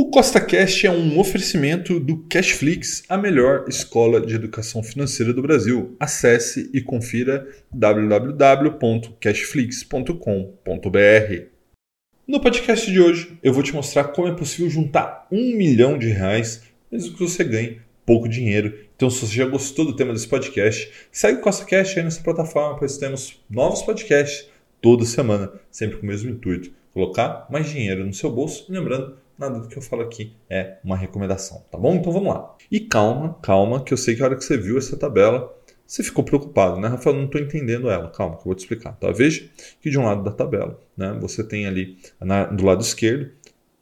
O CostaCast é um oferecimento do Cashflix, a melhor escola de educação financeira do Brasil. Acesse e confira www.cashflix.com.br. No podcast de hoje, eu vou te mostrar como é possível juntar um milhão de reais, mesmo que você ganhe pouco dinheiro. Então, se você já gostou do tema desse podcast, segue o CostaCast aí nessa plataforma, pois temos novos podcasts toda semana, sempre com o mesmo intuito: colocar mais dinheiro no seu bolso. Lembrando, nada do que eu falo aqui é uma recomendação, tá bom? Então vamos lá. E calma, calma, que eu sei que a hora que você viu essa tabela, você ficou preocupado, né, Rafael? Não estou entendendo ela. Calma, que eu vou te explicar. Tá? Veja que de um lado da tabela, né, você tem ali na, do lado esquerdo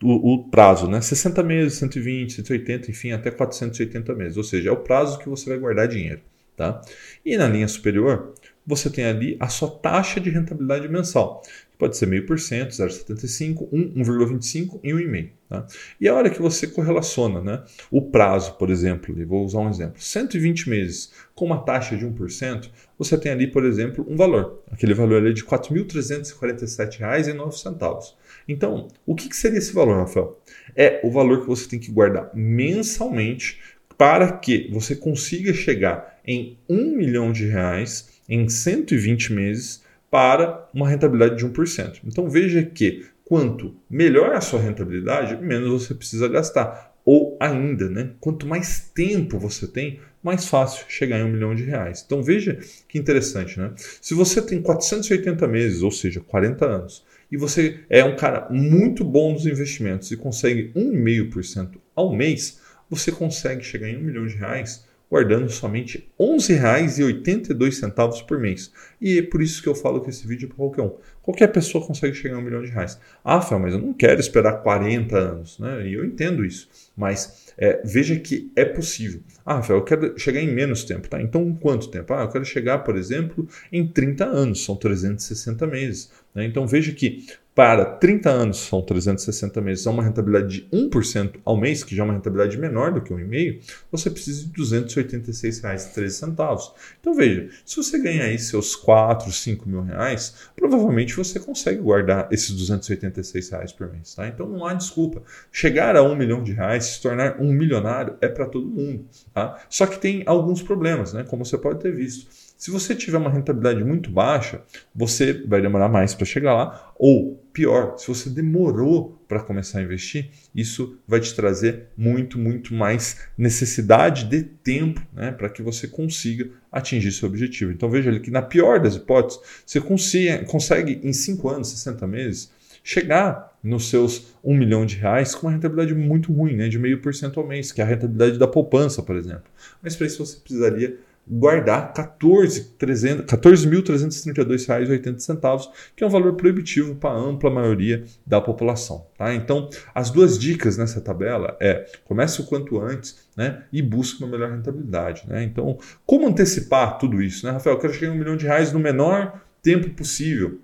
o, o, prazo, né? 60 meses, 120, 180, enfim, até 480 meses. Ou seja, é o prazo que você vai guardar dinheiro. Tá? E na linha superior, você tem ali a sua taxa de rentabilidade mensal pode ser meio por cento, 0,75, 1,25 e 1,5. Tá? E a hora que você correlaciona né, o prazo, por exemplo, vou usar um exemplo, 120 meses com uma taxa de 1%, você tem ali, por exemplo, um valor. Aquele valor ali é de R$ 4.347,09. Então, o que, que seria esse valor, Rafael? É o valor que você tem que guardar mensalmente para que você consiga chegar em 1 milhão de reais em 120 meses para uma rentabilidade de 1%. Então veja que quanto melhor a sua rentabilidade, menos você precisa gastar. Ou ainda, né, quanto mais tempo você tem, mais fácil chegar em um milhão de reais. Então veja que interessante, né? Se você tem 480 meses, ou seja, 40 anos, e você é um cara muito bom nos investimentos e consegue 1,5% ao mês, você consegue chegar em um milhão de reais guardando somente R$ 11,82 por mês. E é por isso que eu falo que esse vídeo é para qualquer um. Qualquer pessoa consegue chegar a um milhão de reais. Ah, Fel, mas eu não quero esperar 40 anos. Né? E eu entendo isso. Mas é, veja que é possível. Ah, Fel, eu quero chegar em menos tempo. Tá? Então, quanto tempo? Ah, eu quero chegar, por exemplo, em 30 anos. São 360 meses. Né? Então, veja que para 30 anos, são 360 meses, é uma rentabilidade de 1% ao mês, que já é uma rentabilidade menor do que 1,5%, você precisa de R$ 286,13. Então veja, se você ganhar aí seus 4, 5 mil reais, provavelmente você consegue guardar esses 286 reais por mês. Tá? Então não há desculpa. Chegar a 1 milhão de reais, se tornar um milionário, é para todo mundo. Tá? Só que tem alguns problemas, né? como você pode ter visto. Se você tiver uma rentabilidade muito baixa, você vai demorar mais para chegar lá, ou pior, se você demorou para começar a investir, isso vai te trazer muito, muito mais necessidade de tempo né, para que você consiga atingir seu objetivo. Então veja ali que na pior das hipóteses, você consiga, consegue em 5 anos, 60 meses, chegar nos seus 1 milhão de reais com uma rentabilidade muito ruim, né, de meio por cento ao mês, que é a rentabilidade da poupança, por exemplo. Mas para isso você precisaria guardar R$ 14.332,80, que é um valor proibitivo para a ampla maioria da população. Tá? Então, as duas dicas nessa tabela é comece o quanto antes né, e busque uma melhor rentabilidade. Né? Então, como antecipar tudo isso? Né, Rafael, eu quero chegar em um milhão de reais no menor tempo possível.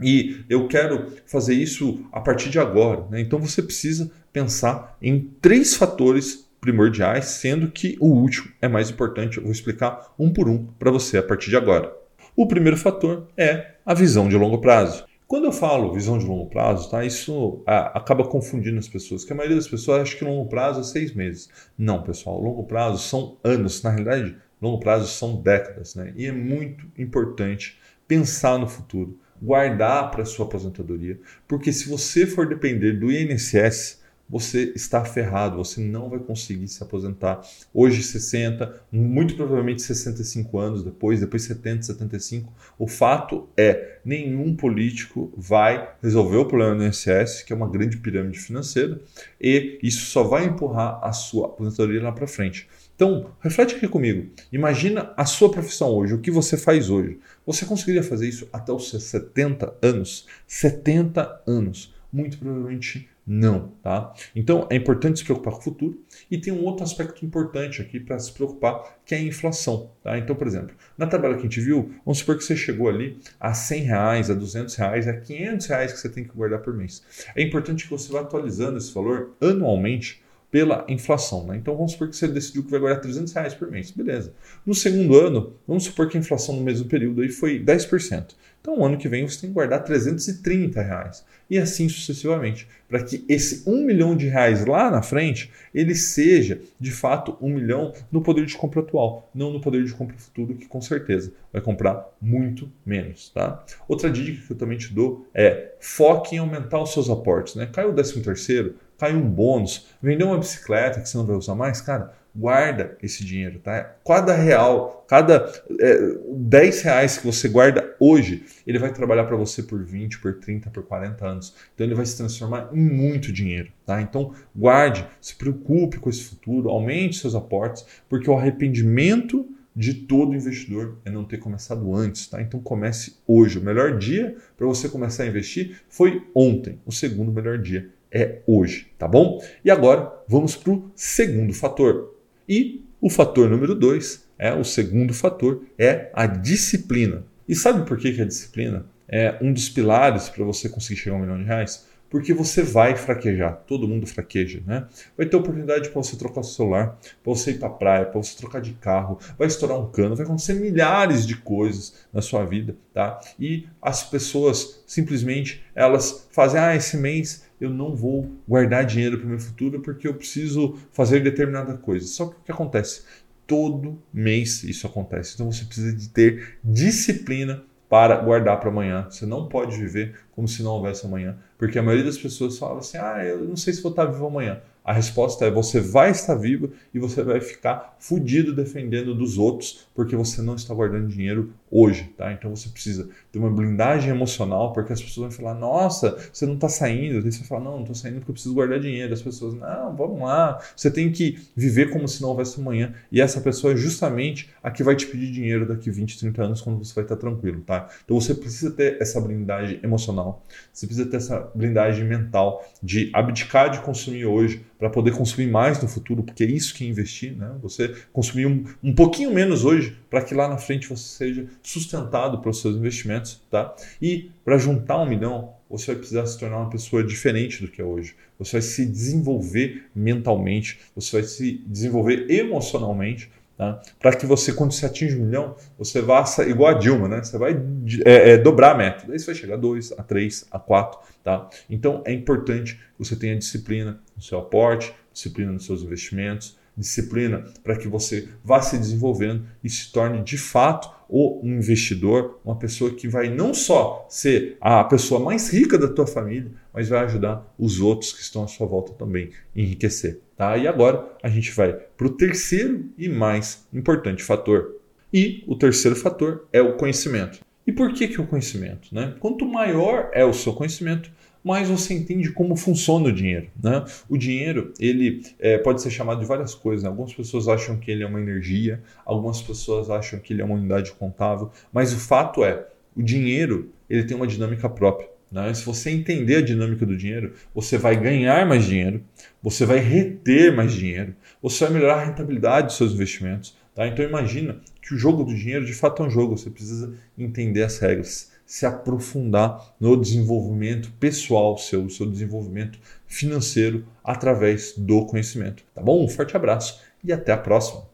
E eu quero fazer isso a partir de agora. Né? Então você precisa pensar em três fatores primordiais, sendo que o último é mais importante. Eu vou explicar um por um para você a partir de agora. O primeiro fator é a visão de longo prazo. Quando eu falo visão de longo prazo, tá, isso a, acaba confundindo as pessoas, que a maioria das pessoas acha que longo prazo é seis meses. Não, pessoal, longo prazo são anos. Na realidade, longo prazo são décadas, né? E é muito importante pensar no futuro, guardar para sua aposentadoria, porque se você for depender do INSS, você está ferrado, você não vai conseguir se aposentar. Hoje 60, muito provavelmente 65 anos depois, depois 70, 75. O fato é, nenhum político vai resolver o problema do INSS, que é uma grande pirâmide financeira, e isso só vai empurrar a sua aposentadoria lá para frente. Então, reflete aqui comigo. Imagina a sua profissão hoje, o que você faz hoje. Você conseguiria fazer isso até os seus 70 anos? 70 anos. Muito provavelmente não, tá? Então é importante se preocupar com o futuro e tem um outro aspecto importante aqui para se preocupar, que é a inflação, tá? Então, por exemplo, na tabela que a gente viu, vamos supor que você chegou ali a 100 reais, a 200 reais, a 500 reais que você tem que guardar por mês. É importante que você vá atualizando esse valor anualmente pela inflação. Né? Então vamos supor que você decidiu que vai guardar 300 reais por mês. Beleza. No segundo ano, vamos supor que a inflação no mesmo período aí foi 10%. Então, ano que vem você tem que guardar 330 reais. E assim sucessivamente, para que esse um milhão de reais lá na frente, ele seja de fato um milhão no poder de compra atual, não no poder de compra futuro, que com certeza vai comprar muito menos. Tá? Outra dica que eu também te dou é foque em aumentar os seus aportes. Né? Caiu o 13 terceiro, caiu um bônus, vendeu uma bicicleta que você não vai usar mais, cara, guarda esse dinheiro, tá? Cada real, cada é, 10 reais que você guarda hoje, ele vai trabalhar para você por 20, por 30, por 40 anos. Então ele vai se transformar em muito dinheiro, tá? Então guarde, se preocupe com esse futuro, aumente seus aportes, porque o arrependimento de todo investidor é não ter começado antes, tá? Então comece hoje. O melhor dia para você começar a investir foi ontem. O segundo melhor dia é hoje, tá bom? E agora vamos para o segundo fator. E o fator número dois, é o segundo fator, é a disciplina. E sabe por que, que a disciplina é um dos pilares para você conseguir chegar a um milhão de reais? Porque você vai fraquejar, todo mundo fraqueja, né? Vai ter oportunidade para você trocar o celular, para você ir para a praia, para você trocar de carro, vai estourar um cano, vai acontecer milhares de coisas na sua vida, tá? E as pessoas simplesmente elas fazem, ah, esse mês eu não vou guardar dinheiro para o meu futuro porque eu preciso fazer determinada coisa. Só que o que acontece? Todo mês isso acontece. Então você precisa de ter disciplina para guardar para amanhã. Você não pode viver como se não houvesse amanhã, porque a maioria das pessoas fala assim: "Ah, eu não sei se vou estar vivo amanhã". A resposta é: você vai estar vivo e você vai ficar fudido defendendo dos outros porque você não está guardando dinheiro hoje, tá? Então você precisa ter uma blindagem emocional porque as pessoas vão falar: nossa, você não está saindo. Aí você fala: não, não estou saindo porque eu preciso guardar dinheiro. As pessoas: não, vamos lá. Você tem que viver como se não houvesse amanhã. E essa pessoa é justamente a que vai te pedir dinheiro daqui 20, 30 anos quando você vai estar tranquilo, tá? Então você precisa ter essa blindagem emocional, você precisa ter essa blindagem mental de abdicar de consumir hoje para poder consumir mais no futuro, porque é isso que é investir, né? Você consumir um, um pouquinho menos hoje para que lá na frente você seja sustentado pelos seus investimentos, tá? E para juntar um milhão, você vai precisar se tornar uma pessoa diferente do que é hoje. Você vai se desenvolver mentalmente, você vai se desenvolver emocionalmente Tá? Para que você, quando você atinge um milhão, você vá igual a Dilma, né? Você vai é, é, dobrar a meta. Daí você vai chegar a 2, a 3, a 4. Tá? Então é importante que você tenha disciplina no seu aporte, disciplina nos seus investimentos, disciplina para que você vá se desenvolvendo e se torne de fato o um investidor, uma pessoa que vai não só ser a pessoa mais rica da tua família, mas vai ajudar os outros que estão à sua volta também a enriquecer. Tá? E agora a gente vai para o terceiro e mais importante fator. E o terceiro fator é o conhecimento. E por que, que o conhecimento? Né? Quanto maior é o seu conhecimento, mais você entende como funciona o dinheiro. Né? O dinheiro ele é, pode ser chamado de várias coisas. Né? Algumas pessoas acham que ele é uma energia, algumas pessoas acham que ele é uma unidade contável, mas o fato é, o dinheiro ele tem uma dinâmica própria. Né? Se você entender a dinâmica do dinheiro, você vai ganhar mais dinheiro, você vai reter mais dinheiro, você vai melhorar a rentabilidade dos seus investimentos. Tá? Então imagina que o jogo do dinheiro de fato é um jogo, você precisa entender as regras se aprofundar no desenvolvimento pessoal seu, seu desenvolvimento financeiro através do conhecimento. Tá bom? Um forte abraço e até a próxima.